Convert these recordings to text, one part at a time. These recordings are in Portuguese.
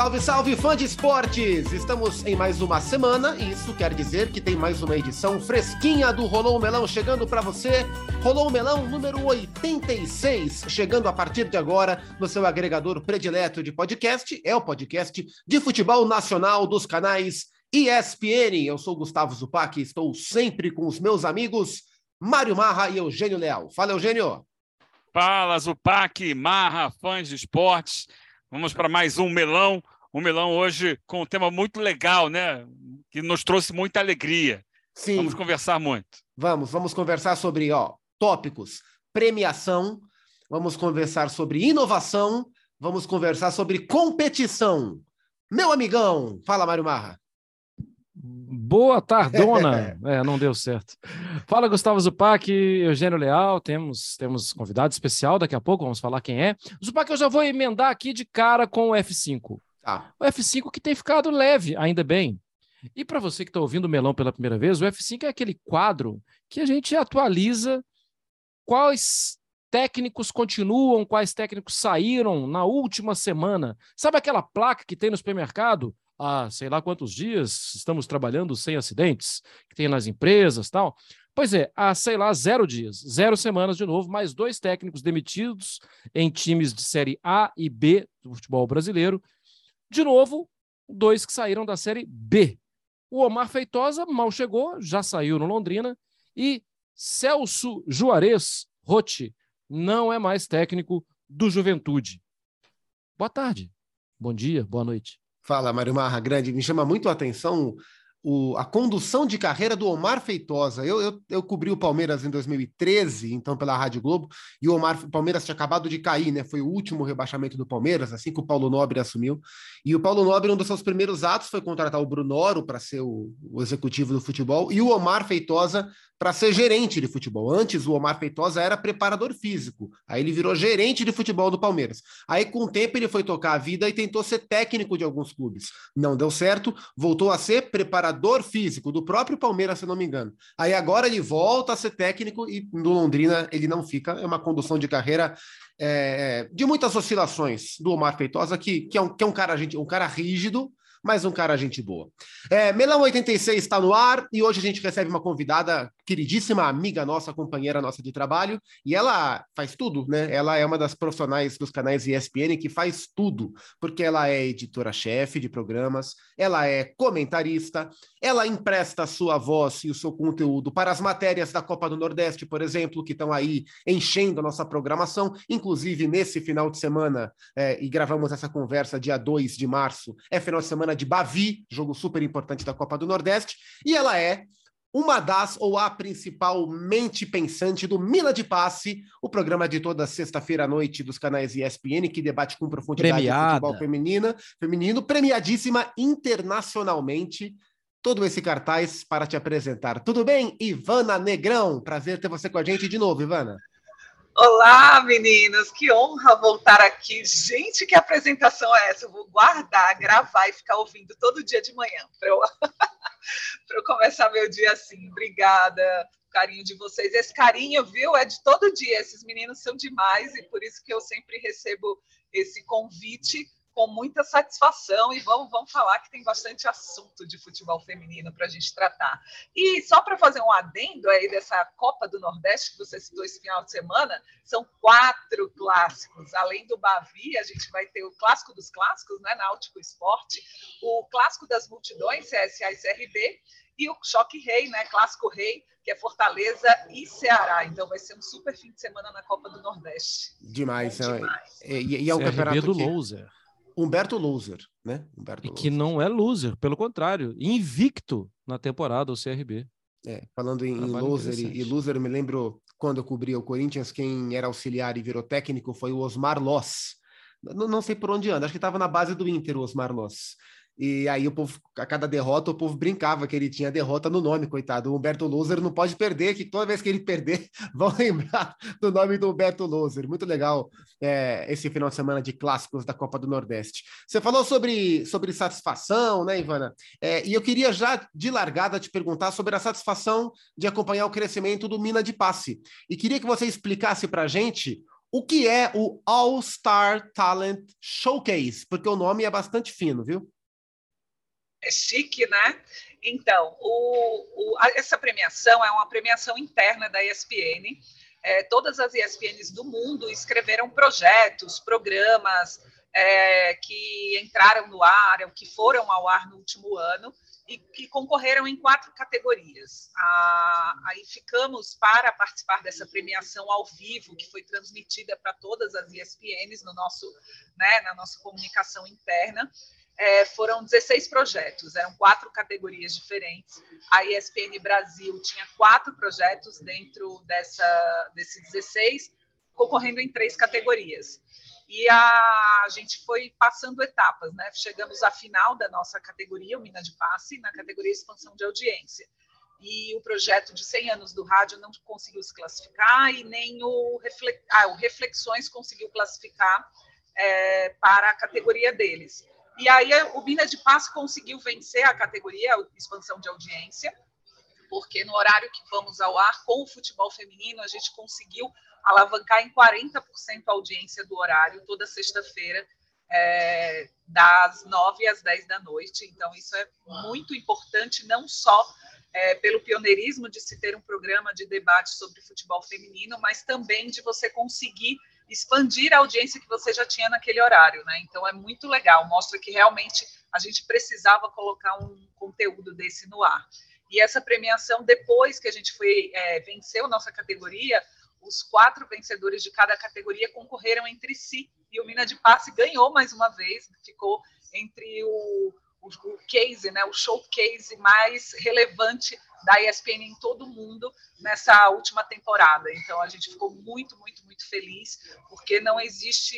Salve, salve, fã de esportes! Estamos em mais uma semana e isso quer dizer que tem mais uma edição fresquinha do Rolou Melão chegando para você. Rolou Melão número 86, chegando a partir de agora no seu agregador predileto de podcast. É o podcast de futebol nacional dos canais ESPN. Eu sou Gustavo Zupac e estou sempre com os meus amigos Mário Marra e Eugênio Leal. Fala, Eugênio! Fala, Zupac, Marra, fãs de esportes. Vamos para mais um melão. Um melão hoje com um tema muito legal, né? Que nos trouxe muita alegria. Sim. Vamos conversar muito. Vamos, vamos conversar sobre ó, tópicos, premiação, vamos conversar sobre inovação, vamos conversar sobre competição. Meu amigão, fala, Mário Marra. Boa tardona. é, não deu certo. Fala, Gustavo Zupac, Eugênio Leal. Temos, temos convidado especial daqui a pouco, vamos falar quem é. Zupac, eu já vou emendar aqui de cara com o F5. Tá. O F5 que tem ficado leve, ainda bem. E para você que está ouvindo o Melão pela primeira vez, o F5 é aquele quadro que a gente atualiza quais técnicos continuam, quais técnicos saíram na última semana. Sabe aquela placa que tem no supermercado? Há sei lá quantos dias estamos trabalhando sem acidentes, que tem nas empresas tal. Pois é, há, sei lá, zero dias, zero semanas de novo, mais dois técnicos demitidos em times de Série A e B do futebol brasileiro. De novo, dois que saíram da Série B. O Omar Feitosa mal chegou, já saiu no Londrina, e Celso Juarez Rotti não é mais técnico do Juventude. Boa tarde, bom dia, boa noite. Fala, Mário Marra, grande. Me chama muito a atenção o, a condução de carreira do Omar Feitosa. Eu, eu, eu, cobri o Palmeiras em 2013, então pela Rádio Globo, e o Omar, o Palmeiras tinha acabado de cair, né? Foi o último rebaixamento do Palmeiras, assim que o Paulo Nobre assumiu. E o Paulo Nobre, um dos seus primeiros atos foi contratar o Brunoro para ser o, o, executivo do futebol, e o Omar Feitosa para ser gerente de futebol. Antes, o Omar Feitosa era preparador físico, aí ele virou gerente de futebol do Palmeiras. Aí, com o tempo, ele foi tocar a vida e tentou ser técnico de alguns clubes. Não deu certo, voltou a ser preparador preparador físico do próprio Palmeiras, se não me engano. Aí agora ele volta a ser técnico e no Londrina ele não fica. É uma condução de carreira é, de muitas oscilações do Omar Feitosa, que, que, é, um, que é um cara, gente, um cara rígido, mas um cara gente boa. É, Melão 86 está no ar e hoje a gente recebe uma convidada queridíssima, amiga nossa, companheira nossa de trabalho, e ela faz tudo, né? Ela é uma das profissionais dos canais ESPN que faz tudo, porque ela é editora-chefe de programas, ela é comentarista, ela empresta a sua voz e o seu conteúdo para as matérias da Copa do Nordeste, por exemplo, que estão aí enchendo a nossa programação, inclusive nesse final de semana, é, e gravamos essa conversa dia 2 de março, é final de semana semana de Bavi, jogo super importante da Copa do Nordeste, e ela é uma das ou a principal mente pensante do Mina de Passe, o programa de toda sexta-feira à noite dos canais ESPN, que debate com profundidade Premiada. o futebol feminina, feminino, premiadíssima internacionalmente. Todo esse cartaz para te apresentar. Tudo bem, Ivana Negrão? Prazer ter você com a gente de novo, Ivana. Olá, meninas, que honra voltar aqui. Gente, que apresentação é essa? Eu vou guardar, gravar e ficar ouvindo todo dia de manhã para eu, eu começar meu dia assim. Obrigada, carinho de vocês. Esse carinho, viu, é de todo dia. Esses meninos são demais e por isso que eu sempre recebo esse convite com muita satisfação e vamos, vamos falar que tem bastante assunto de futebol feminino para a gente tratar. E só para fazer um adendo aí dessa Copa do Nordeste que você citou esse final de semana, são quatro clássicos. Além do Bavi, a gente vai ter o clássico dos clássicos, né, Náutico Esporte, o clássico das multidões, CSA e CRB, e o Choque Rei, né, Clássico Rei, que é Fortaleza e Ceará. Então vai ser um super fim de semana na Copa do Nordeste. Demais, é, demais. E, e é um CRB campeonato do que... loser. Humberto Loser, né? Humberto e que não é loser, pelo contrário, invicto na temporada o CRB. É, falando em, em loser e, e, loser, eu me lembro quando eu cobria o Corinthians, quem era auxiliar e virou técnico foi o Osmar Loss. Não, não sei por onde anda, acho que estava na base do Inter, o Osmar Loss. E aí o povo, a cada derrota, o povo brincava que ele tinha derrota no nome, coitado. O Humberto Loser não pode perder, que toda vez que ele perder, vão lembrar do nome do Humberto Loser. Muito legal é, esse final de semana de clássicos da Copa do Nordeste. Você falou sobre, sobre satisfação, né, Ivana? É, e eu queria já de largada te perguntar sobre a satisfação de acompanhar o crescimento do Mina de Passe. E queria que você explicasse para gente O que é o All Star Talent Showcase? Porque o nome é bastante fino, viu? É chique, né? Então, o, o, essa premiação é uma premiação interna da ESPN. É, todas as ESPNs do mundo escreveram projetos, programas é, que entraram no ar, ou que foram ao ar no último ano, e que concorreram em quatro categorias. Ah, aí ficamos para participar dessa premiação ao vivo, que foi transmitida para todas as ESPNs no nosso, né, na nossa comunicação interna. É, foram 16 projetos, eram quatro categorias diferentes. A ESPN Brasil tinha quatro projetos dentro dessa, desses 16, concorrendo em três categorias e a, a, gente foi passando etapas, né? Chegamos à final da nossa categoria, o Mina de Passe, na categoria expansão de audiência. E o projeto de 100 anos do rádio não conseguiu se classificar e nem o, ah, Reflexões conseguiu classificar é, para a categoria deles. E aí o Mina de Passe conseguiu vencer a categoria a expansão de audiência, porque no horário que vamos ao ar com o futebol feminino, a gente conseguiu alavancar em 40% a audiência do horário toda sexta-feira, é, das 9 às 10 da noite. Então, isso é muito importante, não só é, pelo pioneirismo de se ter um programa de debate sobre futebol feminino, mas também de você conseguir expandir a audiência que você já tinha naquele horário, né? Então é muito legal, mostra que realmente a gente precisava colocar um conteúdo desse no ar. E essa premiação, depois que a gente foi é, venceu nossa categoria, os quatro vencedores de cada categoria concorreram entre si e o Mina de Passe ganhou mais uma vez, ficou entre o, o, o case, né, o showcase mais relevante da ESPN em todo o mundo nessa última temporada. Então a gente ficou muito, muito, muito feliz porque não existe,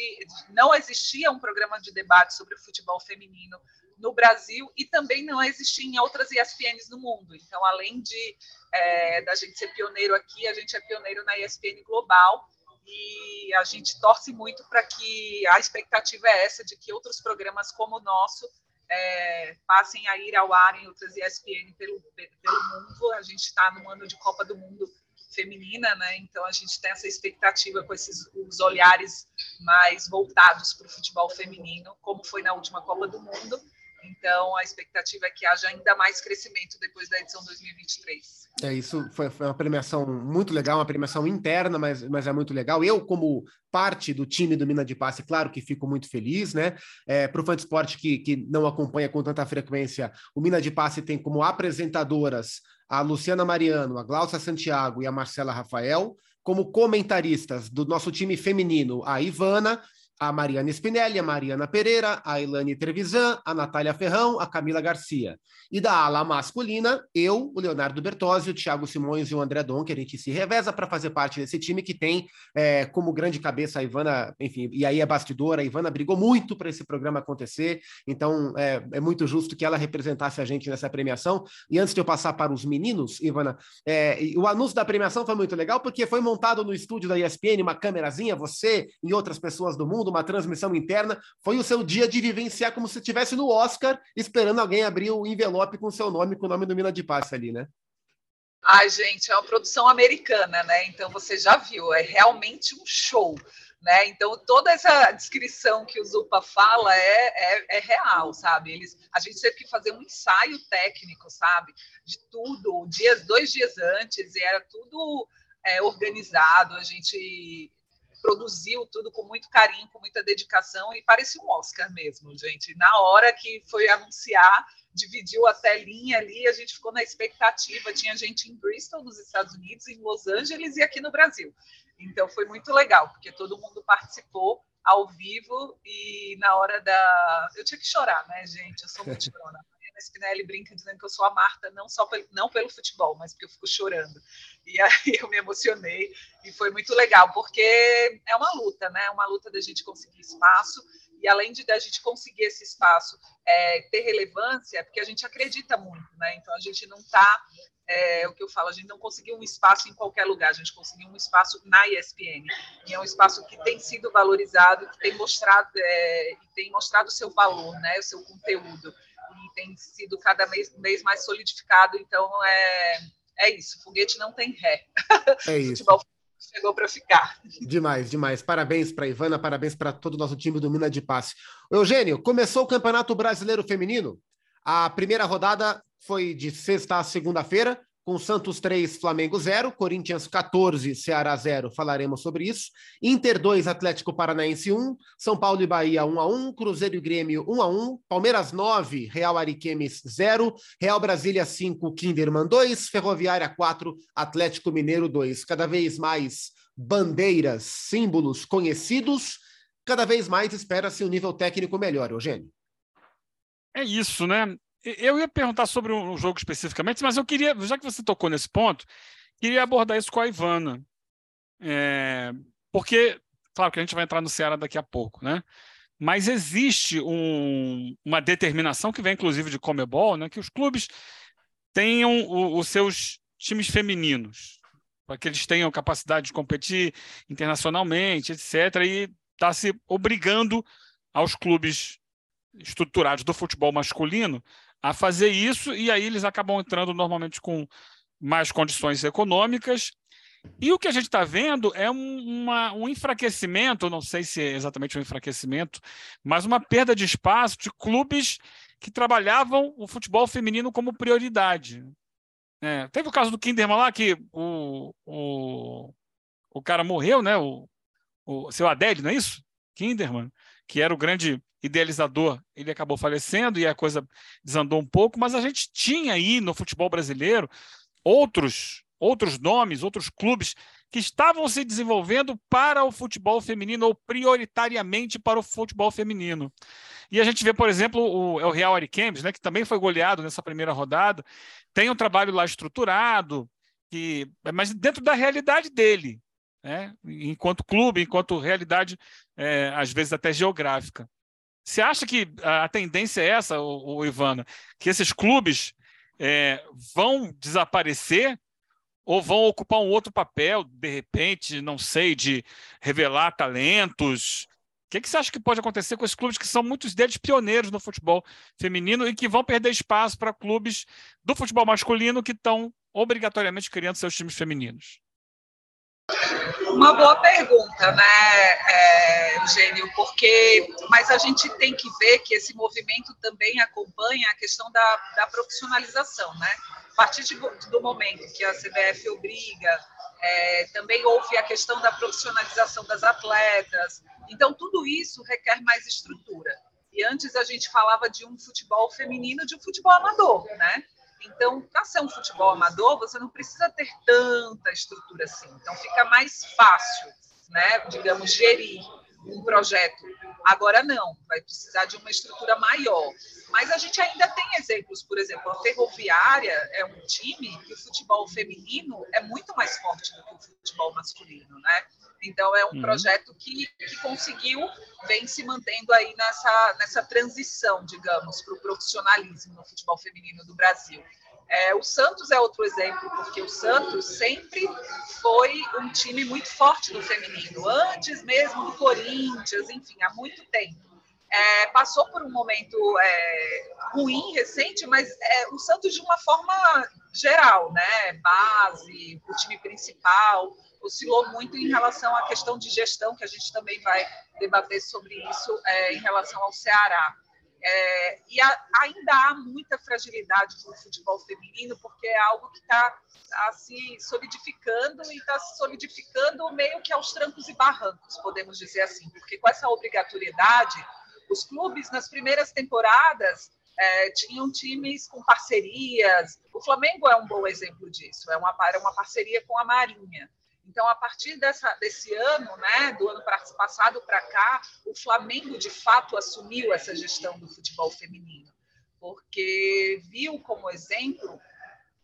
não existia um programa de debate sobre o futebol feminino no Brasil e também não existia em outras ESPNs no mundo. Então, além de é, da gente ser pioneiro aqui, a gente é pioneiro na ESPN global e a gente torce muito para que a expectativa é essa de que outros programas como o nosso é, passem a ir ao ar em outras ESPN pelo, pelo mundo. A gente está no ano de Copa do Mundo feminina, né? Então a gente tem essa expectativa com esses os olhares mais voltados para o futebol feminino, como foi na última Copa do Mundo. Então, a expectativa é que haja ainda mais crescimento depois da edição 2023. É, isso foi, uma premiação muito legal, uma premiação interna, mas, mas é muito legal. Eu, como parte do time do Mina de Passe, claro que fico muito feliz, né? É, Para o fã de esporte que, que não acompanha com tanta frequência, o Mina de Passe tem como apresentadoras a Luciana Mariano, a Glaucia Santiago e a Marcela Rafael, como comentaristas do nosso time feminino, a Ivana a Mariana Spinelli, a Mariana Pereira, a Ilane Trevisan, a Natália Ferrão, a Camila Garcia. E da ala masculina, eu, o Leonardo Bertozzi, o Thiago Simões e o André que a gente se reveza para fazer parte desse time que tem é, como grande cabeça a Ivana, enfim, e aí é bastidora, a Ivana brigou muito para esse programa acontecer, então é, é, muito justo que ela representasse a gente nessa premiação. E antes de eu passar para os meninos, Ivana, é, o anúncio da premiação foi muito legal, porque foi montado no estúdio da ESPN uma câmerazinha, você e outras pessoas do mundo, uma transmissão interna, foi o seu dia de vivenciar como se estivesse no Oscar, esperando alguém abrir o envelope com o seu nome, com o nome do Mina de Passe ali, né? Ai, gente, é uma produção americana, né? Então você já viu, é realmente um show. Né? Então, toda essa descrição que o Zupa fala é, é, é, real, sabe? Eles, a gente teve que fazer um ensaio técnico, sabe? De tudo, dias, dois dias antes, e era tudo é, organizado. A gente produziu tudo com muito carinho, com muita dedicação e parecia um Oscar mesmo, gente. Na hora que foi anunciar, dividiu a telinha ali, a gente ficou na expectativa. Tinha gente em Bristol, nos Estados Unidos, em Los Angeles e aqui no Brasil. Então foi muito legal, porque todo mundo participou ao vivo e na hora da. Eu tinha que chorar, né, gente? Eu sou muito chorona. Spinelli brinca dizendo que eu sou a Marta, não só pelo, não pelo futebol, mas porque eu fico chorando. E aí eu me emocionei e foi muito legal, porque é uma luta, né? É uma luta da gente conseguir espaço e além de da gente conseguir esse espaço é, ter relevância, porque a gente acredita muito, né? Então a gente não está é, o que eu falo, a gente não conseguiu um espaço em qualquer lugar, a gente conseguiu um espaço na ESPN. E é um espaço que tem sido valorizado, que tem mostrado, é, tem mostrado o seu valor, né, o seu conteúdo tem sido cada mês, mais solidificado. Então, é, é isso. Foguete não tem ré. É isso. chegou para ficar. Demais, demais. Parabéns para Ivana, parabéns para todo o nosso time do Mina de Passe. Eugênio, começou o Campeonato Brasileiro Feminino. A primeira rodada foi de sexta a segunda-feira com Santos 3, Flamengo 0, Corinthians 14, Ceará 0, falaremos sobre isso. Inter 2, Atlético Paranaense 1, São Paulo e Bahia 1 a 1, Cruzeiro e Grêmio 1 a 1, Palmeiras 9, Real Ariquemes 0, Real Brasília 5, Kinderman 2, Ferroviária 4, Atlético Mineiro 2. Cada vez mais bandeiras, símbolos conhecidos, cada vez mais espera-se um nível técnico melhor, Eugênio. É isso, né? Eu ia perguntar sobre um jogo especificamente, mas eu queria, já que você tocou nesse ponto, queria abordar isso com a Ivana. É, porque, claro que a gente vai entrar no Ceará daqui a pouco, né? Mas existe um, uma determinação que vem, inclusive, de Comebol, né? Que os clubes tenham os seus times femininos, para que eles tenham capacidade de competir internacionalmente, etc. E está se obrigando aos clubes estruturados do futebol masculino a fazer isso, e aí eles acabam entrando normalmente com mais condições econômicas. E o que a gente está vendo é um, uma, um enfraquecimento, não sei se é exatamente um enfraquecimento, mas uma perda de espaço de clubes que trabalhavam o futebol feminino como prioridade. É, teve o caso do Kinderman lá, que o, o, o cara morreu, né? O, o seu Adélio, não é isso? Kinderman, que era o grande idealizador, ele acabou falecendo e a coisa desandou um pouco, mas a gente tinha aí no futebol brasileiro outros outros nomes, outros clubes que estavam se desenvolvendo para o futebol feminino ou prioritariamente para o futebol feminino. E a gente vê, por exemplo, o, é o Real Ariquemes, né, que também foi goleado nessa primeira rodada, tem um trabalho lá estruturado, que, mas dentro da realidade dele, né, enquanto clube, enquanto realidade, é, às vezes até geográfica. Você acha que a tendência é essa, o, Ivana, que esses clubes é, vão desaparecer ou vão ocupar um outro papel, de repente, não sei, de revelar talentos? O que, que você acha que pode acontecer com esses clubes que são muitos deles pioneiros no futebol feminino e que vão perder espaço para clubes do futebol masculino que estão obrigatoriamente criando seus times femininos? Uma boa pergunta, né, é, Eugênio? Porque, mas a gente tem que ver que esse movimento também acompanha a questão da, da profissionalização, né? A partir de, do momento que a CBF obriga, é, também houve a questão da profissionalização das atletas. Então, tudo isso requer mais estrutura. E antes a gente falava de um futebol feminino, de um futebol amador, né? Então, para ser um futebol amador, você não precisa ter tanta estrutura assim. Então, fica mais fácil, né, digamos, gerir um projeto. Agora não, vai precisar de uma estrutura maior. Mas a gente ainda tem exemplos, por exemplo, a Ferroviária é um time que o futebol feminino é muito mais forte do que o futebol masculino, né? Então é um uhum. projeto que, que conseguiu, vem se mantendo aí nessa, nessa transição, digamos, para o profissionalismo no futebol feminino do Brasil. É, o Santos é outro exemplo, porque o Santos sempre foi um time muito forte no feminino, antes mesmo do Corinthians, enfim, há muito tempo. É, passou por um momento é, ruim, recente, mas é, o Santos, de uma forma geral, né? Base, o time principal, oscilou muito em relação à questão de gestão, que a gente também vai debater sobre isso é, em relação ao Ceará. É, e a, ainda há muita fragilidade no futebol feminino, porque é algo que está tá se solidificando e está solidificando meio que aos trancos e barrancos, podemos dizer assim, porque com essa obrigatoriedade, os clubes nas primeiras temporadas é, tinham times com parcerias. O Flamengo é um bom exemplo disso, é uma, é uma parceria com a Marinha. Então, a partir dessa, desse ano, né, do ano passado para cá, o Flamengo de fato assumiu essa gestão do futebol feminino, porque viu como exemplo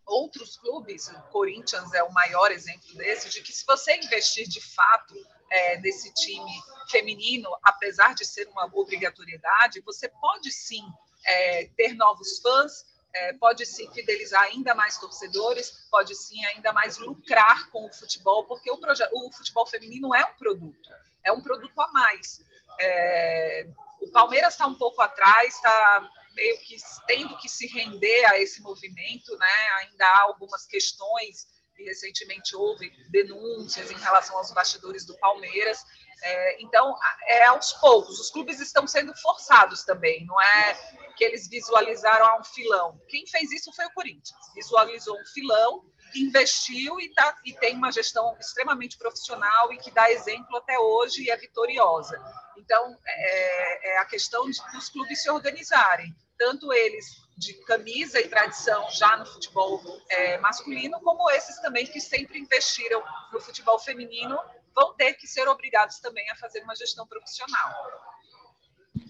outros clubes, o Corinthians é o maior exemplo desse, de que se você investir de fato é, nesse time feminino, apesar de ser uma obrigatoriedade, você pode sim é, ter novos fãs, é, pode sim fidelizar ainda mais torcedores, pode sim ainda mais lucrar com o futebol, porque o, o futebol feminino é um produto, é um produto a mais. É, o Palmeiras está um pouco atrás, está meio que tendo que se render a esse movimento, né? Ainda há algumas questões e recentemente houve denúncias em relação aos bastidores do Palmeiras. É, então, é aos poucos. Os clubes estão sendo forçados também, não é que eles visualizaram um filão. Quem fez isso foi o Corinthians. Visualizou um filão, investiu e, tá, e tem uma gestão extremamente profissional e que dá exemplo até hoje e é vitoriosa. Então, é, é a questão de, dos clubes se organizarem, tanto eles de camisa e tradição já no futebol é, masculino, como esses também que sempre investiram no futebol feminino vão ter que ser obrigados também a fazer uma gestão profissional.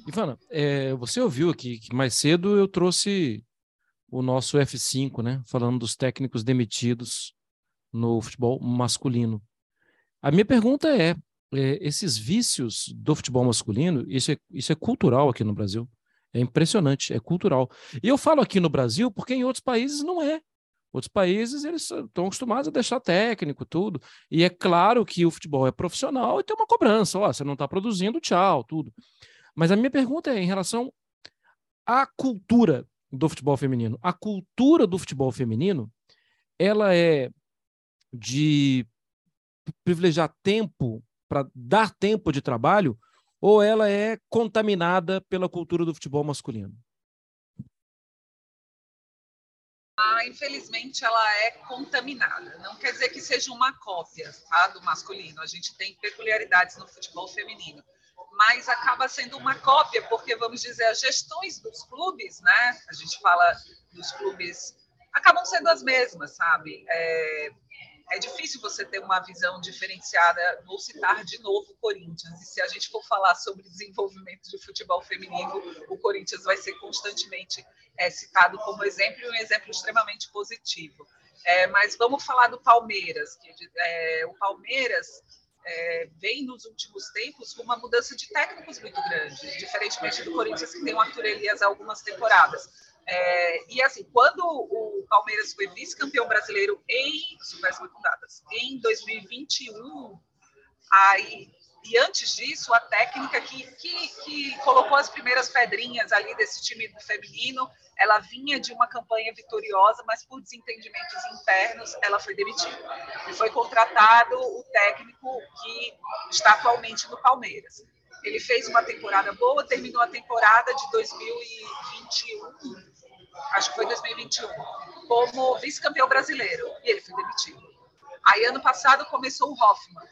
Ivana, é, você ouviu aqui que mais cedo eu trouxe o nosso F5, né? Falando dos técnicos demitidos no futebol masculino. A minha pergunta é, é esses vícios do futebol masculino, isso é, isso é cultural aqui no Brasil. É impressionante, é cultural. E eu falo aqui no Brasil porque em outros países não é. Outros países eles estão acostumados a deixar técnico, tudo. E é claro que o futebol é profissional e tem uma cobrança. Ó, você não está produzindo, tchau, tudo. Mas a minha pergunta é em relação à cultura do futebol feminino. A cultura do futebol feminino, ela é de privilegiar tempo para dar tempo de trabalho ou ela é contaminada pela cultura do futebol masculino? Ah, infelizmente ela é contaminada. Não quer dizer que seja uma cópia tá, do masculino. A gente tem peculiaridades no futebol feminino, mas acaba sendo uma cópia porque vamos dizer as gestões dos clubes, né? A gente fala dos clubes acabam sendo as mesmas, sabe? É, é difícil você ter uma visão diferenciada. Vou citar de novo o Corinthians. E se a gente for falar sobre desenvolvimento de futebol feminino, o Corinthians vai ser constantemente é, citado como exemplo e um exemplo extremamente positivo. É, mas vamos falar do Palmeiras. Que, é, o Palmeiras é, vem nos últimos tempos com uma mudança de técnicos muito grande, diferentemente do Corinthians, que tem o Arthur Elias há algumas temporadas. É, e assim, quando o Palmeiras foi vice-campeão brasileiro em em 2021, aí e antes disso, a técnica que, que, que, colocou as primeiras pedrinhas ali desse time feminino, ela vinha de uma campanha vitoriosa, mas por desentendimentos internos, ela foi demitida. E foi contratado o técnico que está atualmente no Palmeiras. Ele fez uma temporada boa, terminou a temporada de 2021 acho que foi 2021, como vice-campeão brasileiro, e ele foi demitido. Aí, ano passado, começou o Hoffman.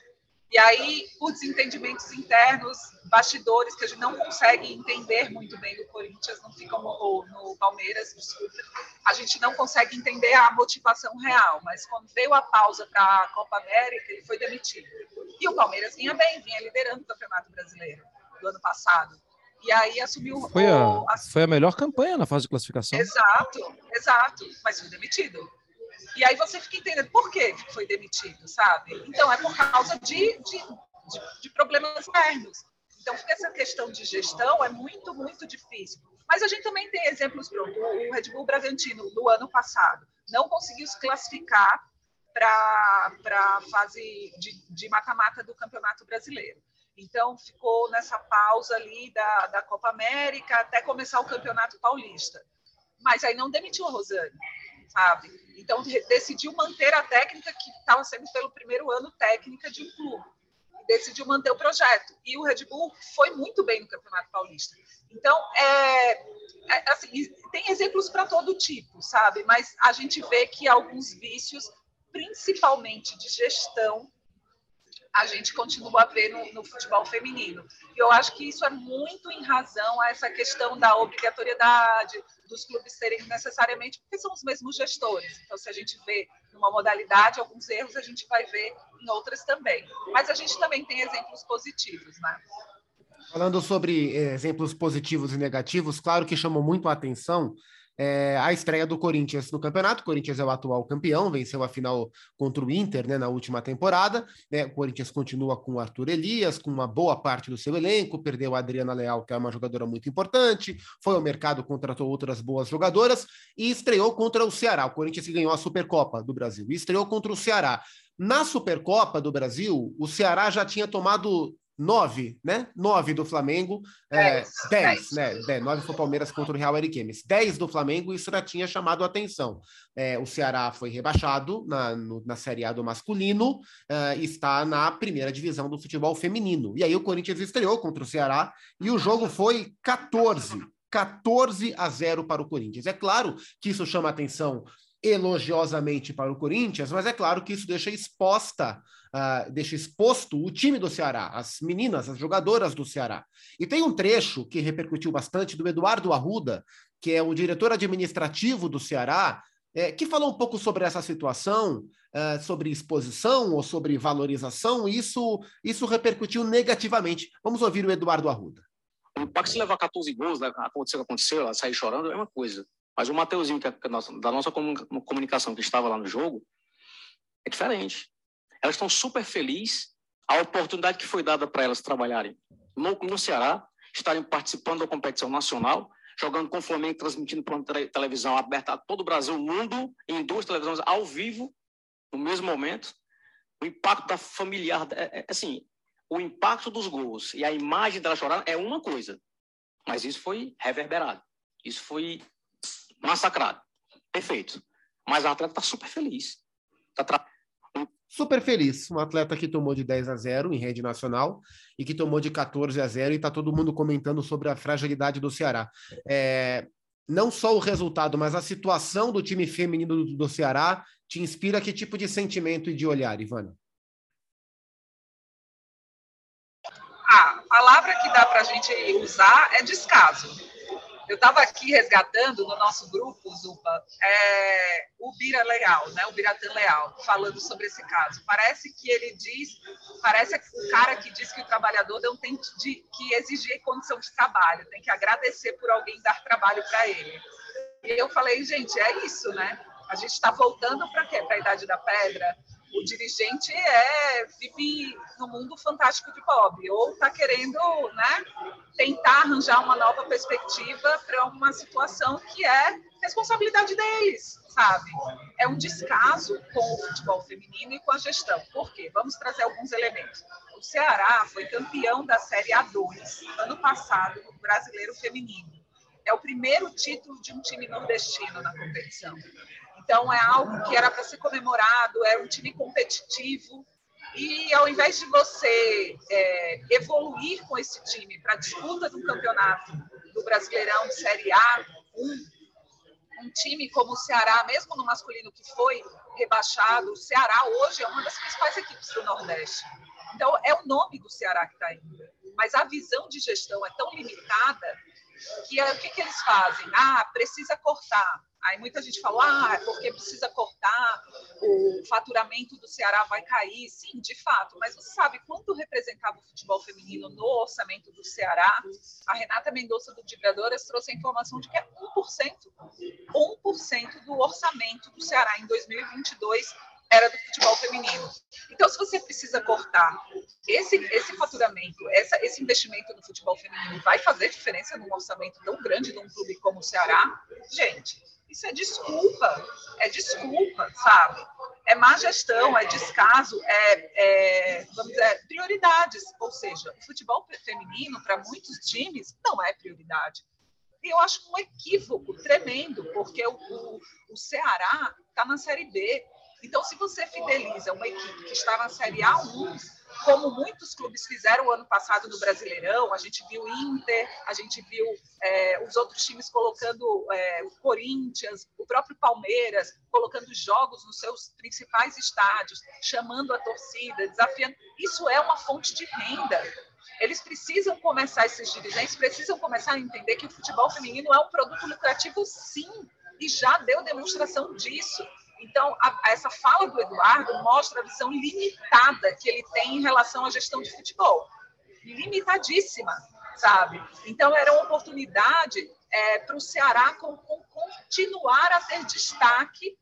E aí, por desentendimentos internos, bastidores que a gente não consegue entender muito bem do Corinthians, não ficam no, no Palmeiras, desculpa, a gente não consegue entender a motivação real. Mas quando veio a pausa para a Copa América, ele foi demitido. E o Palmeiras vinha bem, vinha liderando o Campeonato Brasileiro do ano passado. E aí assumiu. Foi a, a, foi a melhor campanha na fase de classificação. Exato, exato. Mas foi demitido. E aí você fica entendendo por que foi demitido, sabe? Então, é por causa de, de, de, de problemas internos. Então, essa questão de gestão é muito, muito difícil. Mas a gente também tem exemplos, pronto, o Red Bull Bragantino, no ano passado, não conseguiu se classificar para a fase de mata-mata do Campeonato Brasileiro. Então, ficou nessa pausa ali da, da Copa América até começar o Campeonato Paulista. Mas aí não demitiu a Rosane, sabe? Então, decidiu manter a técnica que estava sendo pelo primeiro ano técnica de um clube. Decidiu manter o projeto. E o Red Bull foi muito bem no Campeonato Paulista. Então, é, é assim, tem exemplos para todo tipo, sabe? Mas a gente vê que alguns vícios, principalmente de gestão, a gente continua a ver no, no, futebol feminino. E eu acho que isso é muito em razão a essa questão da obrigatoriedade dos clubes serem necessariamente, porque são os mesmos gestores. Então, se a gente vê numa modalidade alguns erros, a gente vai ver em outras também. Mas a gente também tem exemplos positivos, né? Falando sobre eh, exemplos positivos e negativos, claro que chamou muito a atenção é, a estreia do Corinthians no campeonato. O Corinthians é o atual campeão, venceu a final contra o Inter né, na última temporada. Né? O Corinthians continua com o Arthur Elias, com uma boa parte do seu elenco, perdeu a Adriana Leal, que é uma jogadora muito importante, foi ao mercado, contratou outras boas jogadoras e estreou contra o Ceará. O Corinthians ganhou a Supercopa do Brasil e estreou contra o Ceará. Na Supercopa do Brasil, o Ceará já tinha tomado nove, né? Nove do Flamengo, é, dez, né? Dez, nove foi o Palmeiras contra o Real Ariquemes. Dez do Flamengo, isso já tinha chamado a atenção. É, o Ceará foi rebaixado na, no, na Série A do masculino é, está na primeira divisão do futebol feminino. E aí o Corinthians estreou contra o Ceará e o jogo foi 14. 14 a 0 para o Corinthians. É claro que isso chama atenção elogiosamente para o Corinthians, mas é claro que isso deixa exposta, uh, deixa exposto o time do Ceará, as meninas, as jogadoras do Ceará. E tem um trecho que repercutiu bastante do Eduardo Arruda, que é o diretor administrativo do Ceará, é, que falou um pouco sobre essa situação, uh, sobre exposição ou sobre valorização, e isso, isso repercutiu negativamente. Vamos ouvir o Eduardo Arruda. O se levar 14 gols, né, aconteceu o que aconteceu, ela sair chorando, é uma coisa. Mas o Mateuzinho, que é da nossa comunicação, que estava lá no jogo, é diferente. Elas estão super felizes a oportunidade que foi dada para elas trabalharem no, no Ceará, estarem participando da competição nacional, jogando com o Flamengo, transmitindo por televisão aberta a todo o Brasil, mundo, em duas televisões ao vivo, no mesmo momento. O impacto da familiar, é, é, assim, o impacto dos gols e a imagem dela chorando é uma coisa, mas isso foi reverberado. Isso foi massacrado. Perfeito. Mas o atleta está super feliz. Tá tra... Super feliz. Um atleta que tomou de 10 a 0 em rede nacional e que tomou de 14 a 0 e está todo mundo comentando sobre a fragilidade do Ceará. É, não só o resultado, mas a situação do time feminino do, do Ceará te inspira que tipo de sentimento e de olhar, Ivana? A palavra que dá para a gente usar é descaso eu estava aqui resgatando no nosso grupo, Zupa, é, o Bira Leal, né, o Biratan Leal, falando sobre esse caso. Parece que ele diz, parece o cara que diz que o trabalhador não tem de, que exigir condição de trabalho, tem que agradecer por alguém dar trabalho para ele. E eu falei, gente, é isso, né? A gente está voltando para quê? Para a Idade da Pedra? O dirigente é vive no mundo fantástico de Bob, ou está querendo né, tentar arranjar uma nova perspectiva para uma situação que é responsabilidade deles, sabe? É um descaso com o futebol feminino e com a gestão. Por quê? Vamos trazer alguns elementos. O Ceará foi campeão da Série A2 ano passado no Brasileiro Feminino. É o primeiro título de um time nordestino na competição. Então, é algo que era para ser comemorado, é um time competitivo. E ao invés de você é, evoluir com esse time para a disputa do campeonato do Brasileirão de Série A, um, um time como o Ceará, mesmo no masculino que foi rebaixado, o Ceará hoje é uma das principais equipes do Nordeste. Então, é o nome do Ceará que está indo. Mas a visão de gestão é tão limitada que o que, que eles fazem? Ah, precisa cortar. Aí muita gente falou, ah, é porque precisa cortar, o faturamento do Ceará vai cair. Sim, de fato, mas você sabe quanto representava o futebol feminino no orçamento do Ceará? A Renata Mendonça do Vibradoras trouxe a informação de que é 1%. 1% do orçamento do Ceará em 2022 era do futebol feminino. Então, se você precisa cortar esse, esse faturamento, essa, esse investimento no futebol feminino, vai fazer diferença num orçamento tão grande de um clube como o Ceará? Gente, isso é desculpa, é desculpa, sabe? É má gestão, é descaso, é, é vamos dizer, prioridades. Ou seja, o futebol feminino, para muitos times, não é prioridade. E eu acho um equívoco tremendo, porque o, o, o Ceará está na Série B, então, se você fideliza uma equipe que está na Série A1, como muitos clubes fizeram o ano passado no Brasileirão, a gente viu Inter, a gente viu é, os outros times colocando é, o Corinthians, o próprio Palmeiras, colocando jogos nos seus principais estádios, chamando a torcida, desafiando. Isso é uma fonte de renda. Eles precisam começar, esses dirigentes precisam começar a entender que o futebol feminino é um produto lucrativo, sim, e já deu demonstração disso. Então, a, essa fala do Eduardo mostra a visão limitada que ele tem em relação à gestão de futebol. Limitadíssima, sabe? Então, era uma oportunidade é, para o Ceará com, com, continuar a ter destaque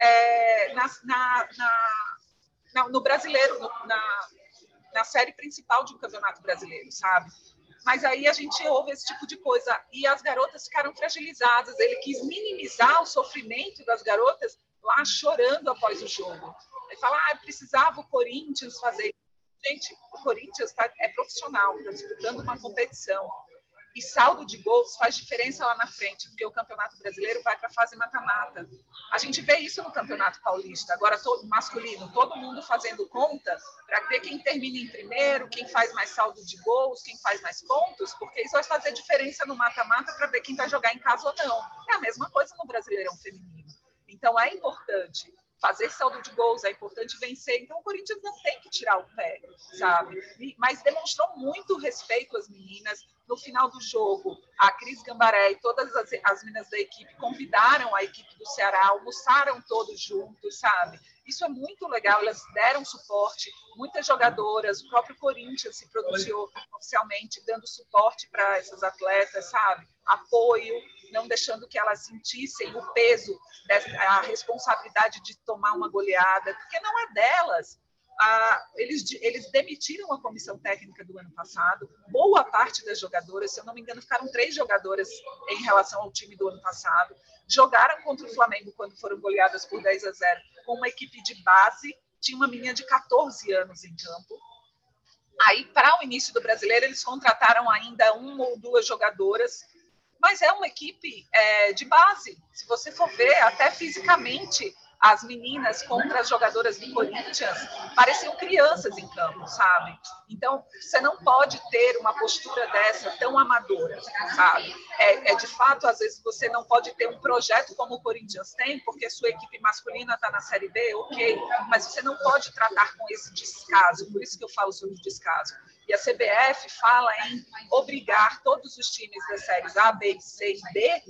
é, na, na, na, no brasileiro, no, na, série principal de um campeonato brasileiro, sabe? Mas aí a gente ouve esse tipo de coisa. E as garotas ficaram fragilizadas. Ele quis minimizar o sofrimento das garotas lá chorando após o jogo. Ele fala, ah, precisava o Corinthians fazer. Gente, o Corinthians tá, é profissional, está disputando uma competição. E saldo de gols faz diferença lá na frente, porque o Campeonato Brasileiro vai para a fase mata-mata. A gente vê isso no Campeonato Paulista, agora todo masculino, todo mundo fazendo conta para ver quem termina em primeiro, quem faz mais saldo de gols, quem faz mais pontos, porque isso vai fazer diferença no mata-mata para ver quem vai jogar em casa ou não. É a mesma coisa no Brasileirão Feminino. Então é importante fazer saldo de gols, é importante vencer. Então, o Corinthians não tem que tirar o pé, sabe? Mas demonstrou muito respeito às meninas. No final do jogo, a Cris Gambaré e todas as, as meninas da equipe convidaram a equipe do Ceará, almoçaram todos juntos, sabe? Isso é muito legal, elas deram suporte, muitas jogadoras, o próprio Corinthians se pronunciou oficialmente, dando suporte para essas atletas, sabe? Apoio, não deixando que elas sentissem o peso, a responsabilidade de tomar uma goleada, porque não é delas. Ah, eles, eles demitiram a comissão técnica do ano passado. Boa parte das jogadoras, se eu não me engano, ficaram três jogadoras em relação ao time do ano passado. Jogaram contra o Flamengo quando foram goleadas por 10 a 0 com uma equipe de base. Tinha uma menina de 14 anos em campo. Aí, para o início do brasileiro, eles contrataram ainda uma ou duas jogadoras mas é uma equipe é, de base. Se você for ver, até fisicamente, as meninas contra as jogadoras do Corinthians pareciam crianças em campo, sabe? Então, você não pode ter uma postura dessa tão amadora, sabe? É, é de fato, às vezes, você não pode ter um projeto como o Corinthians tem, porque sua equipe masculina está na Série B, ok, mas você não pode tratar com esse descaso, por isso que eu falo sobre descaso. E a CBF fala em obrigar todos os times das séries A, B, C e D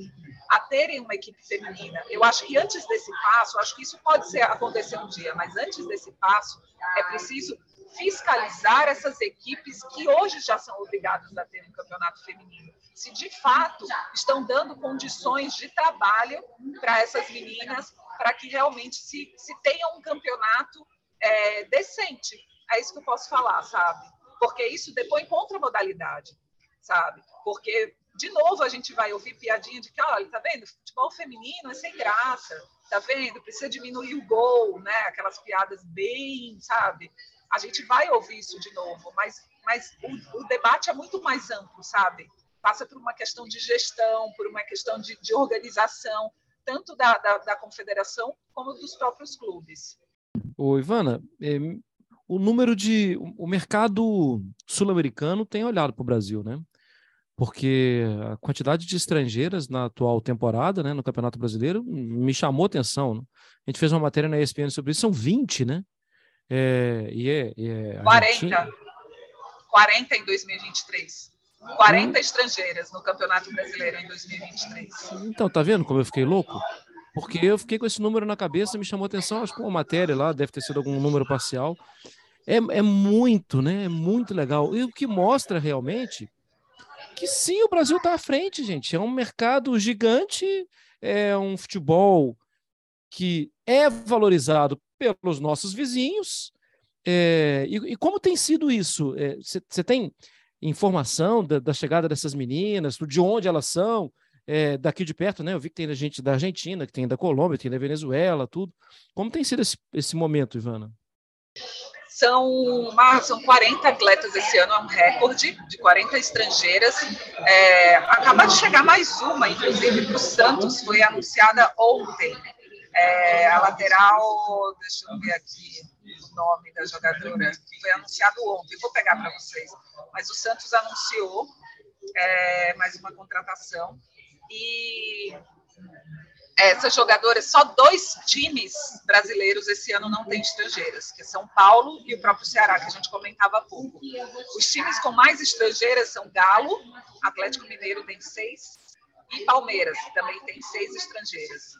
a terem uma equipe feminina. Eu acho que antes desse passo, acho que isso pode ser, acontecer um dia, mas antes desse passo, é preciso fiscalizar essas equipes que hoje já são obrigadas a ter um campeonato feminino. Se de fato estão dando condições de trabalho para essas meninas, para que realmente se, se tenha um campeonato é, decente. É isso que eu posso falar, sabe? Porque isso depõe contra modalidade, sabe? Porque, de novo, a gente vai ouvir piadinha de que, olha, tá vendo? Futebol feminino é sem graça, tá vendo? Precisa diminuir o gol, né? Aquelas piadas bem, sabe? A gente vai ouvir isso de novo, mas, mas o, o debate é muito mais amplo, sabe? Passa por uma questão de gestão, por uma questão de, de organização, tanto da, da, da confederação como dos próprios clubes. Ô, Ivana, eh, o número de. O mercado sul-americano tem olhado para o Brasil, né? Porque a quantidade de estrangeiras na atual temporada, né, no Campeonato Brasileiro, me chamou atenção. Né? A gente fez uma matéria na ESPN sobre isso, são 20, né? É, e é, e é 40. 40 em 2023. 40 hum. estrangeiras no Campeonato Brasileiro em 2023. Então, tá vendo como eu fiquei louco? Porque eu fiquei com esse número na cabeça, me chamou atenção, acho que uma matéria lá, deve ter sido algum número parcial. É, é muito, né? É muito legal. E o que mostra realmente que sim, o Brasil está à frente, gente. É um mercado gigante, é um futebol que é valorizado pelos nossos vizinhos. É, e, e, como tem sido isso? Você é, tem informação da, da, chegada dessas meninas, de onde elas são, é, daqui de perto, né? Eu vi que tem gente da Argentina, que tem da Colômbia, tem da Venezuela, tudo. Como tem sido esse, esse momento, Ivana? São, são 40 atletas esse ano, é um recorde de 40 estrangeiras. É, acaba de chegar mais uma, inclusive, para o Santos, foi anunciada ontem. É, a lateral, deixa eu ver aqui o nome da jogadora, foi anunciado ontem, vou pegar para vocês. Mas o Santos anunciou é, mais uma contratação. E essas jogadoras, só dois times brasileiros esse ano não têm estrangeiras, que é São Paulo e o próprio Ceará, que a gente comentava há pouco. Os times com mais estrangeiras são Galo, Atlético Mineiro tem seis, e Palmeiras também tem seis estrangeiras.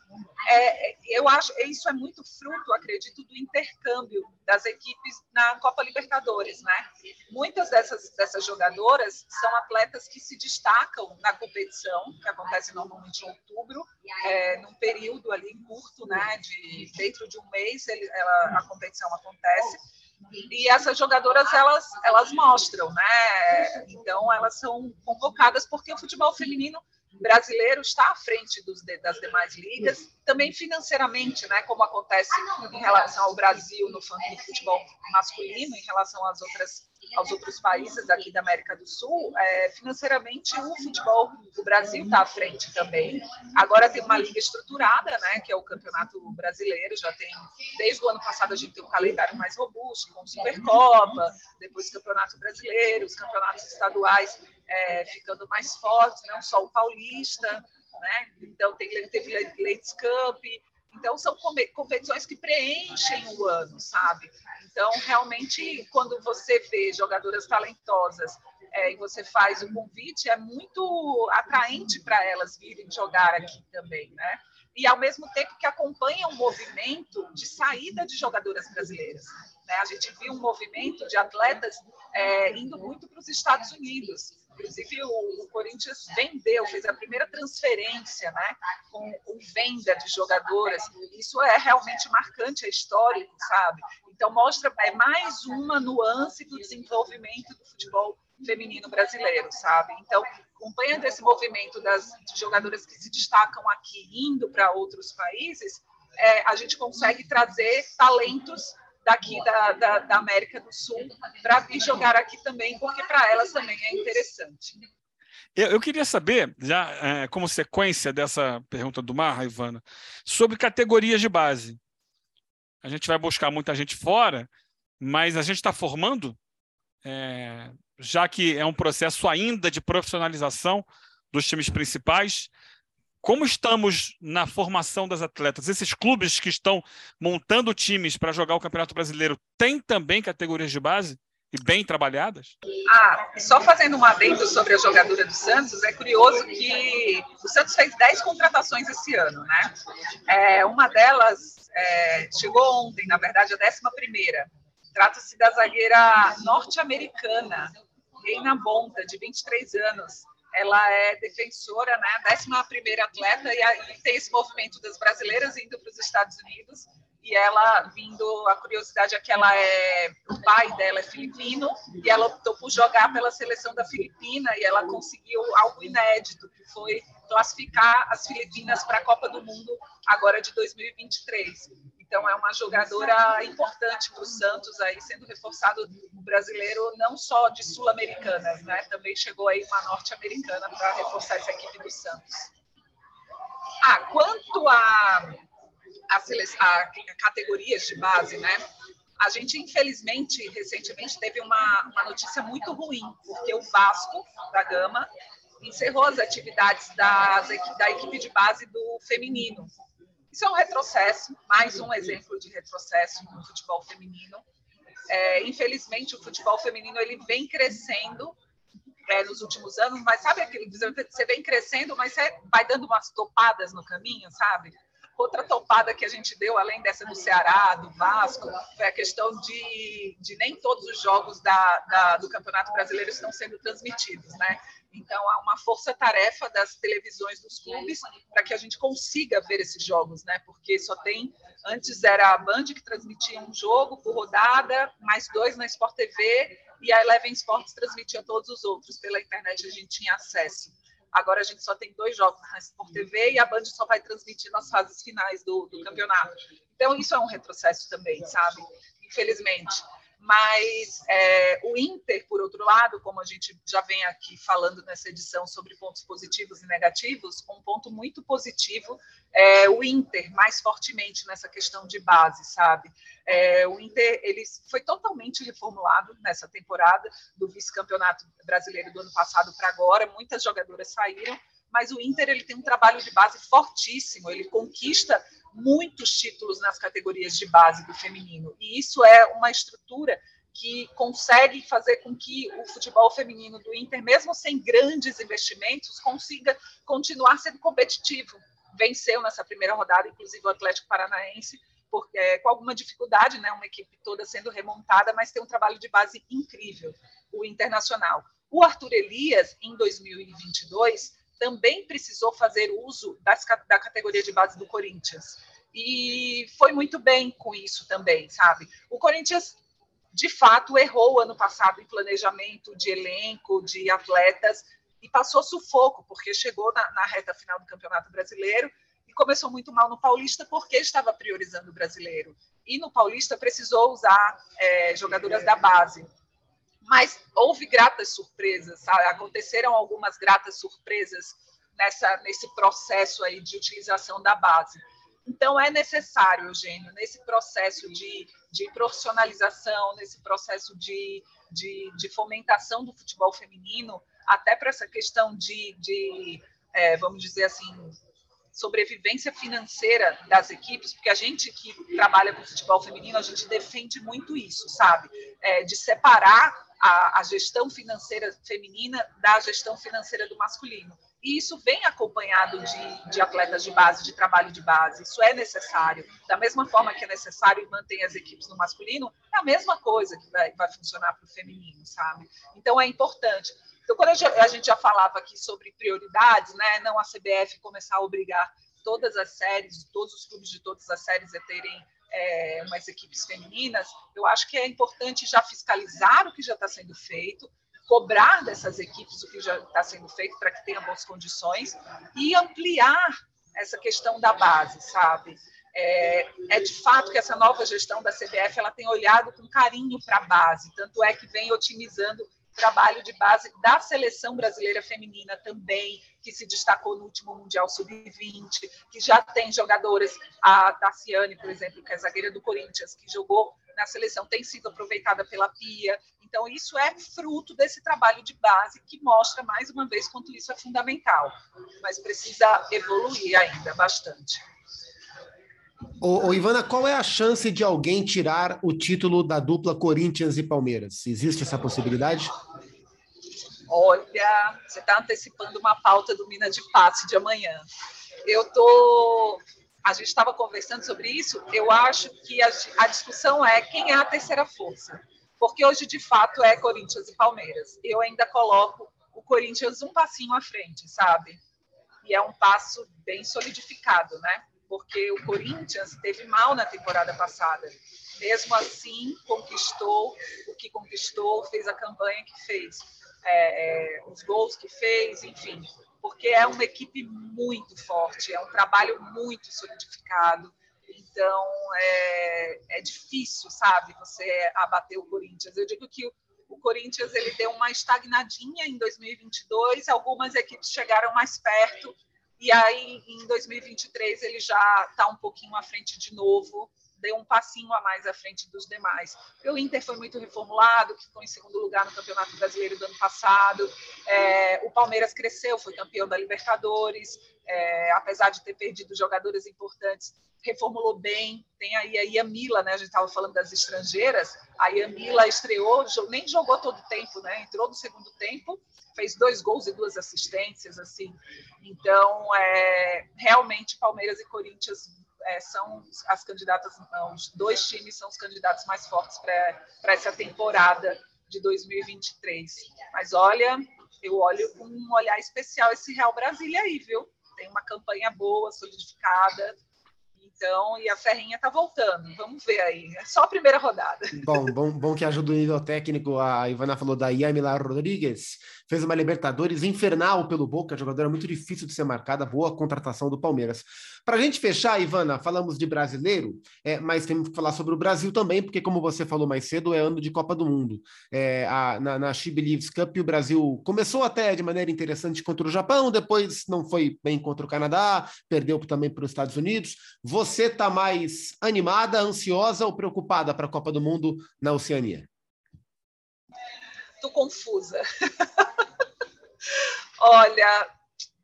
É, é, eu acho isso é muito fruto, acredito, do intercâmbio das equipes na Copa Libertadores, né? Muitas dessas dessas jogadoras são atletas que se destacam na competição, que acontece normalmente em outubro, é, num período ali curto, né? De dentro de um mês ele, ela, a competição acontece. E essas jogadoras elas elas mostram, né? Então elas são convocadas porque o futebol feminino brasileiro está à frente dos, das demais ligas, também financeiramente, né, como acontece em relação ao Brasil no futebol masculino, em relação às outras aos outros países aqui da América do Sul, é, financeiramente o futebol do Brasil está à frente também. Agora tem uma liga estruturada, né, que é o Campeonato Brasileiro, já tem, desde o ano passado a gente tem um calendário mais robusto, com Supercopa, depois Campeonato Brasileiro, os campeonatos estaduais é, ficando mais fortes, não só o Paulista, né, então tem, teve Ladies Cup, então, são competições que preenchem o ano, sabe? Então, realmente, quando você vê jogadoras talentosas é, e você faz o convite, é muito atraente para elas virem jogar aqui também, né? E, ao mesmo tempo que acompanha um movimento de saída de jogadoras brasileiras. Né? A gente viu um movimento de atletas é, indo muito para os Estados Unidos. Inclusive, o, o, Corinthians vendeu, fez a primeira transferência né, com, com, venda de jogadoras. Isso é realmente marcante, é histórico, sabe? Então, mostra, é mais uma nuance do desenvolvimento do futebol feminino brasileiro, sabe? Então, acompanhando esse movimento das jogadoras que se destacam aqui, indo para outros países, é, a gente consegue trazer talentos daqui da, da, da América do Sul para vir jogar aqui também, porque para elas também é interessante. Eu, eu queria saber, já é, como sequência dessa pergunta do Marra, Ivana, sobre categorias de base. A gente vai buscar muita gente fora, mas a gente está formando, é, já que é um processo ainda de profissionalização dos times principais, como estamos na formação das atletas? Esses clubes que estão montando times para jogar o Campeonato Brasileiro têm também categorias de base? E bem trabalhadas? Ah, só fazendo um adendo sobre a jogadora do Santos, é curioso que o Santos fez 10 contratações esse ano, né? É, uma delas é, chegou ontem, na verdade, a 11 primeira. Trata-se da zagueira norte-americana, Reina Bonta, de 23 anos ela é defensora, né, 11 atleta, e aí tem esse movimento das brasileiras indo para os Estados Unidos, e ela vindo, a curiosidade é que ela é, o pai dela é filipino, e ela optou por jogar pela seleção da Filipina, e ela conseguiu algo inédito, que foi classificar as Filipinas para a Copa do Mundo agora de 2023. Então, é uma jogadora importante para o Santos, aí sendo reforçado o brasileiro, não só de sul-americanas, né? Também chegou aí uma norte-americana para reforçar essa equipe do Santos. Ah, quanto a, a, a, categorias de base, né? A gente, infelizmente, recentemente teve uma, uma notícia muito ruim, porque o Vasco da Gama encerrou as atividades das, da equipe de base do feminino. Isso é um retrocesso, mais um exemplo de retrocesso no futebol feminino. É, infelizmente, o futebol feminino ele vem crescendo é, nos últimos anos, mas sabe aquele você vem crescendo, mas você vai dando umas topadas no caminho, sabe? Outra topada que a gente deu, além dessa do Ceará, do Vasco, foi a questão de, de nem todos os jogos da, da, do Campeonato Brasileiro estão sendo transmitidos, né? Então, há uma força-tarefa das televisões dos clubes para que a gente consiga ver esses jogos, né? Porque só tem. Antes era a Band que transmitia um jogo por rodada, mais dois na Sport TV, e a Eleven Sports transmitia todos os outros. Pela internet a gente tinha acesso. Agora a gente só tem dois jogos na Sport TV e a Band só vai transmitir nas fases finais do, do campeonato. Então, isso é um retrocesso também, sabe? Infelizmente. Mas é, o Inter, por outro lado, como a gente já vem aqui falando nessa edição sobre pontos positivos e negativos, um ponto muito positivo é o Inter mais fortemente nessa questão de base, sabe? É, o Inter ele foi totalmente reformulado nessa temporada do vice-campeonato brasileiro do ano passado para agora. Muitas jogadoras saíram, mas o Inter ele tem um trabalho de base fortíssimo. Ele conquista muitos títulos nas categorias de base do feminino. E isso é uma estrutura que consegue fazer com que o futebol feminino do Inter, mesmo sem grandes investimentos, consiga continuar sendo competitivo. Venceu nessa primeira rodada, inclusive o Atlético Paranaense, porque, é, com alguma dificuldade, né, uma equipe toda sendo remontada, mas tem um trabalho de base incrível, o Internacional. O Arthur Elias, em 2022, também precisou fazer uso das, da categoria de base do Corinthians. E foi muito bem com isso também, sabe? O Corinthians, de fato, errou ano passado em planejamento de elenco, de atletas, e passou sufoco, porque chegou na, na reta final do Campeonato Brasileiro e começou muito mal no Paulista porque estava priorizando o brasileiro. E no Paulista precisou usar é, jogadoras da base. Mas houve gratas surpresas, sabe? aconteceram algumas gratas surpresas nessa, nesse processo aí de utilização da base. Então, é necessário, Eugênio, nesse processo de, de profissionalização, nesse processo de, de, de, fomentação do futebol feminino, até para essa questão de, de é, vamos dizer assim, sobrevivência financeira das equipes, porque a gente que trabalha com futebol feminino, a gente defende muito isso, sabe? É, de separar a, a gestão financeira feminina da gestão financeira do masculino. E isso vem acompanhado de, de, atletas de base, de trabalho de base. Isso é necessário. Da mesma forma que é necessário manter as equipes no masculino, é a mesma coisa que vai, vai funcionar para o feminino, sabe? Então é importante. Então, quando a gente já falava aqui sobre prioridades, né, não a CBF começar a obrigar todas as séries, todos os clubes de todas as séries a terem é, umas equipes femininas, eu acho que é importante já fiscalizar o que já está sendo feito, cobrar dessas equipes o que já está sendo feito para que tenham boas condições e ampliar essa questão da base, sabe? É, é, de fato que essa nova gestão da CBF ela tem olhado com carinho para a base, tanto é que vem otimizando trabalho de base da seleção brasileira feminina também, que se destacou no último Mundial Sub-20, que já tem jogadoras, a Tassiane, por exemplo, que é zagueira do Corinthians, que jogou na seleção, tem sido aproveitada pela Pia, então, isso é fruto desse trabalho de base que mostra, mais uma vez, quanto isso é fundamental, mas precisa evoluir ainda bastante. Ô, ô, Ivana, qual é a chance de alguém tirar o título da dupla Corinthians e Palmeiras? Existe essa possibilidade? Olha, você está antecipando uma pauta do Minas de Passe de amanhã. Eu tô, a gente estava conversando sobre isso. Eu acho que a, a discussão é quem é a terceira força porque hoje de fato é Corinthians e Palmeiras. Eu ainda coloco o Corinthians um passinho à frente, sabe? E é um passo bem solidificado, né? Porque o Corinthians teve mal na temporada passada. Mesmo assim, conquistou o que conquistou, fez a campanha que fez, é, é, os gols que fez, enfim. Porque é uma equipe muito forte, é um trabalho muito solidificado então, é, é difícil, sabe, você abater o Corinthians. Eu digo que o, o Corinthians ele deu uma estagnadinha em 2022, algumas equipes chegaram mais perto, e aí em 2023 ele já está um pouquinho à frente de novo, deu um passinho a mais à frente dos demais. O Inter foi muito reformulado, que ficou em segundo lugar no Campeonato Brasileiro do ano passado. É, o Palmeiras cresceu, foi campeão da Libertadores, é, apesar de ter perdido jogadores importantes, reformulou bem. Tem aí a Yamila, né? A gente estava falando das estrangeiras. A Yamila estreou, nem jogou todo o tempo, né? Entrou no segundo tempo, fez dois gols e duas assistências, assim. Então, é, realmente, Palmeiras e Corinthians é, são as candidatas, não, os dois times são os candidatos mais fortes para essa temporada de 2023. Mas olha, eu olho com um olhar especial esse Real Brasília aí, viu? Tem uma campanha boa, solidificada, então, e a Ferrinha está voltando. Vamos ver aí. É só a primeira rodada. Bom, bom, bom que ajuda o nível técnico. A Ivana falou da Yamila Rodrigues. Fez uma Libertadores infernal pelo Boca, jogadora muito difícil de ser marcada. Boa contratação do Palmeiras. Para a gente fechar, Ivana, falamos de brasileiro, é, mas temos que falar sobre o Brasil também, porque, como você falou mais cedo, é ano de Copa do Mundo. É, a, na, na She Believes Cup, o Brasil começou até de maneira interessante contra o Japão, depois não foi bem contra o Canadá, perdeu também para os Estados Unidos. Você está mais animada, ansiosa ou preocupada para a Copa do Mundo na Oceania? Confusa. Olha,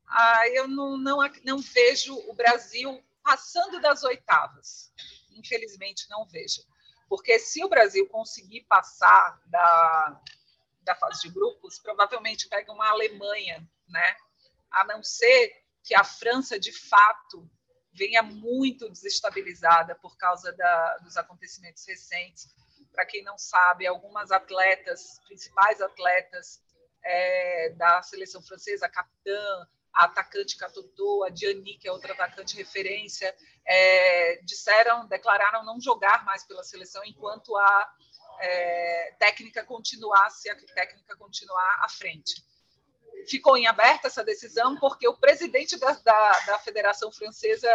ah, eu não, não, não vejo o Brasil passando das oitavas. Infelizmente, não vejo. Porque se o Brasil conseguir passar da, da fase de grupos, provavelmente pega uma Alemanha, né? A não ser que a França, de fato, venha muito desestabilizada por causa da, dos acontecimentos recentes. Para quem não sabe, algumas atletas, principais atletas é, da seleção francesa, a capitã, a atacante Catotô, a Diani, que é outra atacante referência, é, disseram, declararam não jogar mais pela seleção enquanto a é, técnica continuasse, a técnica continuar à frente. ficou em aberto essa decisão porque o presidente da, da, da Federação Francesa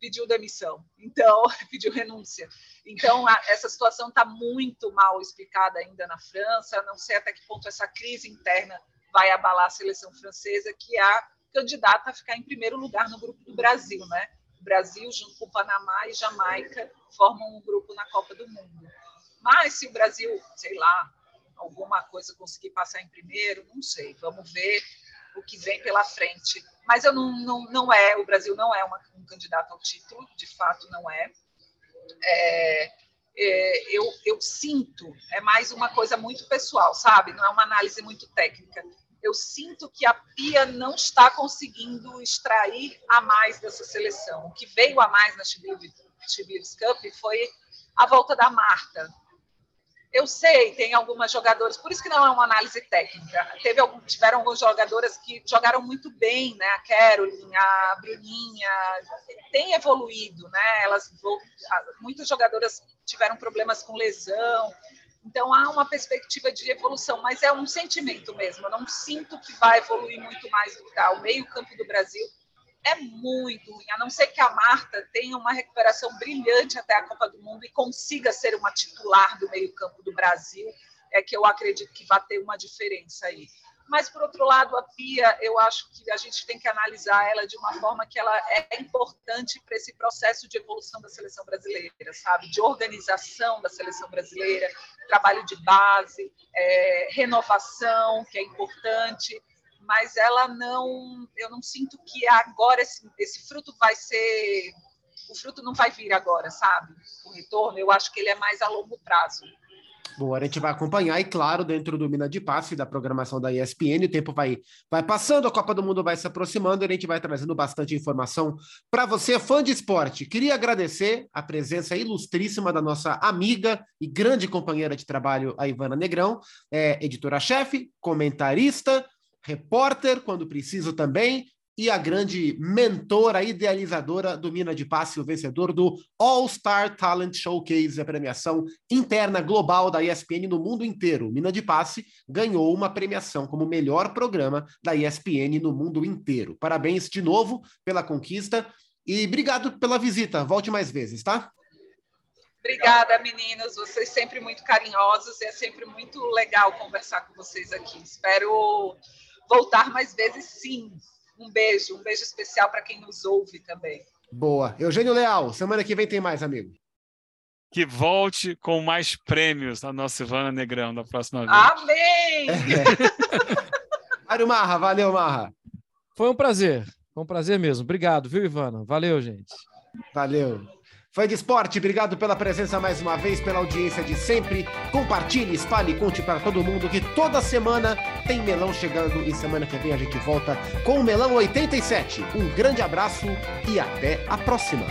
pediu demissão, então pediu renúncia. Então a, essa situação está muito mal explicada ainda na França. Não sei até que ponto essa crise interna vai abalar a seleção francesa, que é a candidata a ficar em primeiro lugar no grupo do Brasil, né? O Brasil, junto com o Panamá e Jamaica, formam um grupo na Copa do Mundo. Mas se o Brasil, sei lá, alguma coisa conseguir passar em primeiro, não sei. Vamos ver o que vem pela frente. Mas eu não, não, não é, o Brasil não é uma, um candidato ao título, de fato não é. É, é eu, eu sinto, é mais uma coisa muito pessoal, sabe? Não é uma análise muito técnica. Eu sinto que a Pia não está conseguindo extrair a mais dessa seleção. O que veio a mais na Chibiris Cup foi a volta da Marta, eu sei, tem algumas jogadoras, por isso que não é uma análise técnica. Teve algum, tiveram algumas jogadoras que jogaram muito bem, né? A Caroline, a Bruninha, tem evoluído, né? Elas, muitas jogadoras tiveram problemas com lesão, então há uma perspectiva de evolução, mas é um sentimento mesmo. Eu não sinto que vai evoluir muito mais do que tá. O meio-campo do Brasil é muito ruim, a não ser que a Marta tenha uma recuperação brilhante até a Copa do Mundo e consiga ser uma titular do meio-campo do Brasil, é que eu acredito que vai ter uma diferença aí. Mas, por outro lado, a Pia, eu acho que a gente tem que analisar ela de uma forma que ela é importante para esse processo de evolução da seleção brasileira, sabe? De organização da seleção brasileira, trabalho de base, é, renovação, que é importante mas ela não, eu não sinto que agora esse, esse fruto vai ser, o fruto não vai vir agora, sabe? O retorno, eu acho que ele é mais a longo prazo. Bom, a gente vai acompanhar, e claro, dentro do Mina de Passe, da programação da ESPN, o tempo vai, vai passando, a Copa do Mundo vai se aproximando, e a gente vai trazendo bastante informação para você, fã de esporte. Queria agradecer a presença ilustríssima da nossa amiga e grande companheira de trabalho, a Ivana Negrão, é, editora-chefe, comentarista, repórter, quando preciso também, e a grande mentora, idealizadora do Mina de Passe, o vencedor do All-Star Talent Showcase, a premiação interna global da ESPN no mundo inteiro. Mina de Passe ganhou uma premiação como melhor programa da ESPN no mundo inteiro. Parabéns de novo pela conquista e obrigado pela visita. Volte mais vezes, tá? Obrigada, meninas. Vocês sempre muito carinhosos e é sempre muito legal conversar com vocês aqui. Espero voltar mais vezes, sim. Um beijo, um beijo especial para quem nos ouve também. Boa. Eugênio Leal, semana que vem tem mais, amigo. Que volte com mais prêmios a nossa Ivana Negrão da próxima vez. Amém! É. Mário Marra, valeu, Marra. Foi um prazer. Foi um prazer mesmo. Obrigado, viu, Ivana? Valeu, gente. Valeu. Fã de esporte, obrigado pela presença mais uma vez, pela audiência de sempre. Compartilhe, espalhe conte para todo mundo que toda semana tem melão chegando e semana que vem a gente volta com o Melão 87. Um grande abraço e até a próxima.